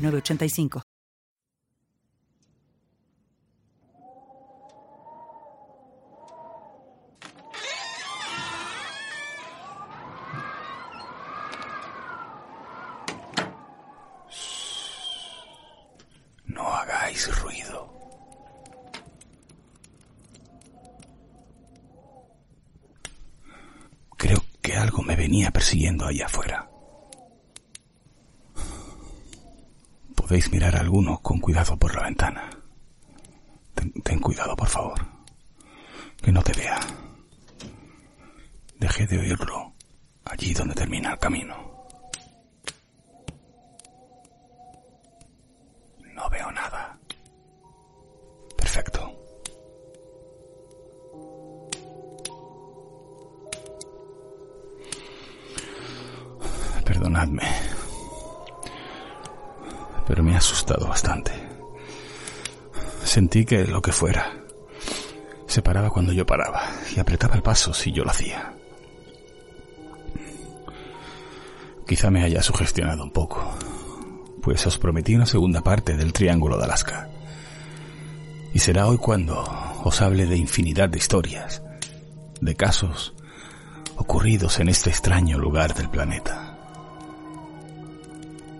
985. No hagáis ruido. Creo que algo me venía persiguiendo allá afuera. Podéis mirar a alguno con cuidado por la ventana. Ten, cuidado, por favor. Que no te vea. Dejé de oírlo allí donde termina el camino. No veo nada. Perfecto. Perdonadme pero me ha asustado bastante. Sentí que lo que fuera se paraba cuando yo paraba y apretaba el paso si yo lo hacía. Quizá me haya sugestionado un poco, pues os prometí una segunda parte del Triángulo de Alaska. Y será hoy cuando os hable de infinidad de historias, de casos ocurridos en este extraño lugar del planeta.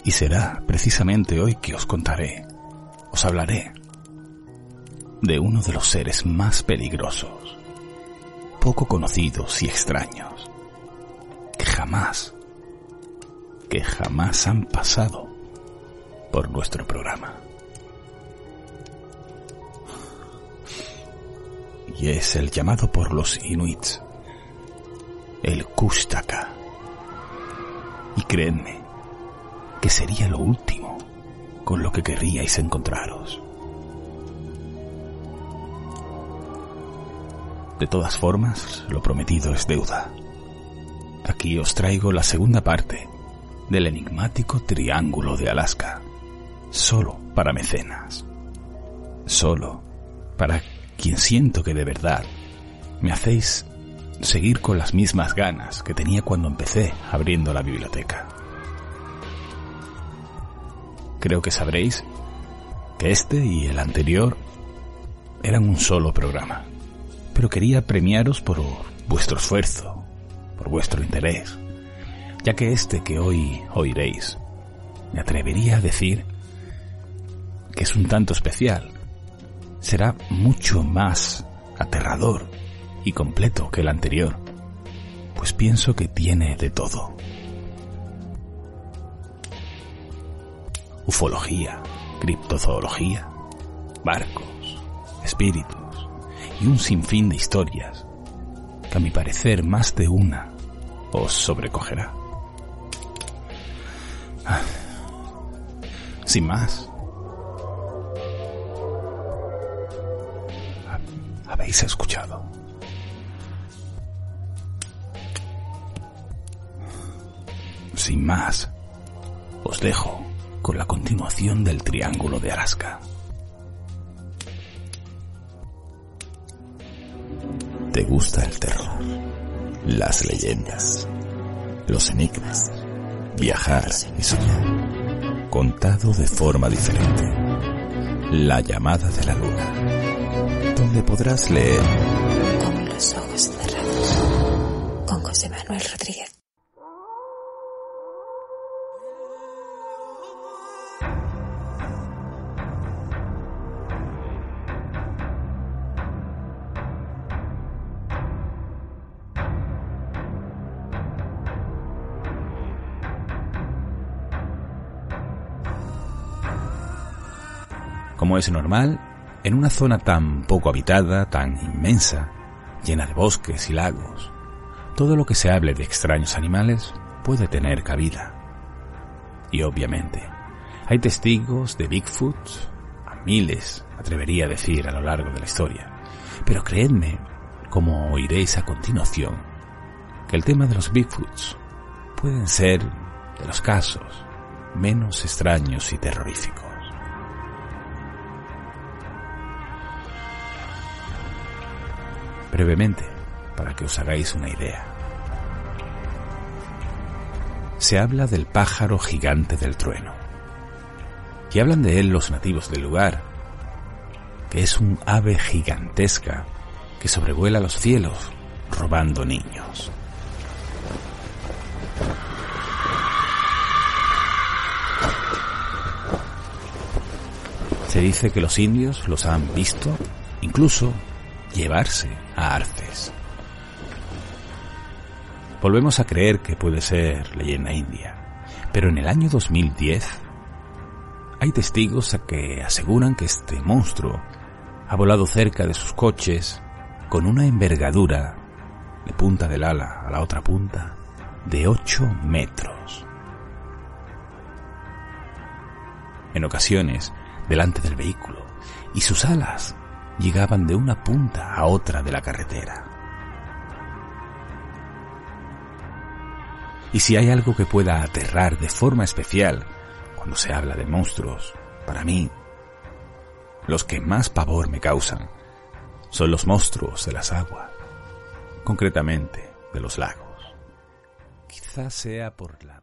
Y será precisamente hoy que os contaré, os hablaré de uno de los seres más peligrosos, poco conocidos y extraños, que jamás, que jamás han pasado por nuestro programa. Y es el llamado por los inuits, el Kustaka. Y créanme, que sería lo último con lo que querríais encontraros. De todas formas, lo prometido es deuda. Aquí os traigo la segunda parte del enigmático Triángulo de Alaska, solo para mecenas, solo para quien siento que de verdad me hacéis seguir con las mismas ganas que tenía cuando empecé abriendo la biblioteca creo que sabréis que este y el anterior eran un solo programa. Pero quería premiaros por vuestro esfuerzo, por vuestro interés, ya que este que hoy oiréis, me atrevería a decir que es un tanto especial. Será mucho más aterrador y completo que el anterior, pues pienso que tiene de todo. Ufología, criptozoología, barcos, espíritus y un sinfín de historias que a mi parecer más de una os sobrecogerá. Ah, sin más. Habéis escuchado. Sin más, os dejo con la continuación del Triángulo de Alaska. ¿Te gusta el terror? Las leyendas, los enigmas, viajar y soñar, contado de forma diferente. La llamada de la luna, donde podrás leer con los ojos cerrados, con José Manuel Rodríguez. Como es normal, en una zona tan poco habitada, tan inmensa, llena de bosques y lagos, todo lo que se hable de extraños animales puede tener cabida. Y obviamente, Hay testigos de Bigfoot, a miles, atrevería a decir, a lo largo de la historia. Pero creedme, como oiréis a continuación, que el tema de los Bigfoots pueden ser de los casos menos extraños y terroríficos. Brevemente, para que os hagáis una idea. Se habla del pájaro gigante del trueno. Y hablan de él los nativos del lugar, que es un ave gigantesca que sobrevuela los cielos robando niños. Se dice que los indios los han visto incluso llevarse a arces. Volvemos a creer que puede ser leyenda india, pero en el año 2010 hay testigos a que aseguran que este monstruo ha volado cerca de sus coches con una envergadura de punta del ala a la otra punta de 8 metros. En ocasiones delante del vehículo y sus alas llegaban de una punta a otra de la carretera. Y si hay algo que pueda aterrar de forma especial cuando se habla de monstruos, para mí, los que más pavor me causan son los monstruos de las aguas, concretamente de los lagos. Quizás sea por la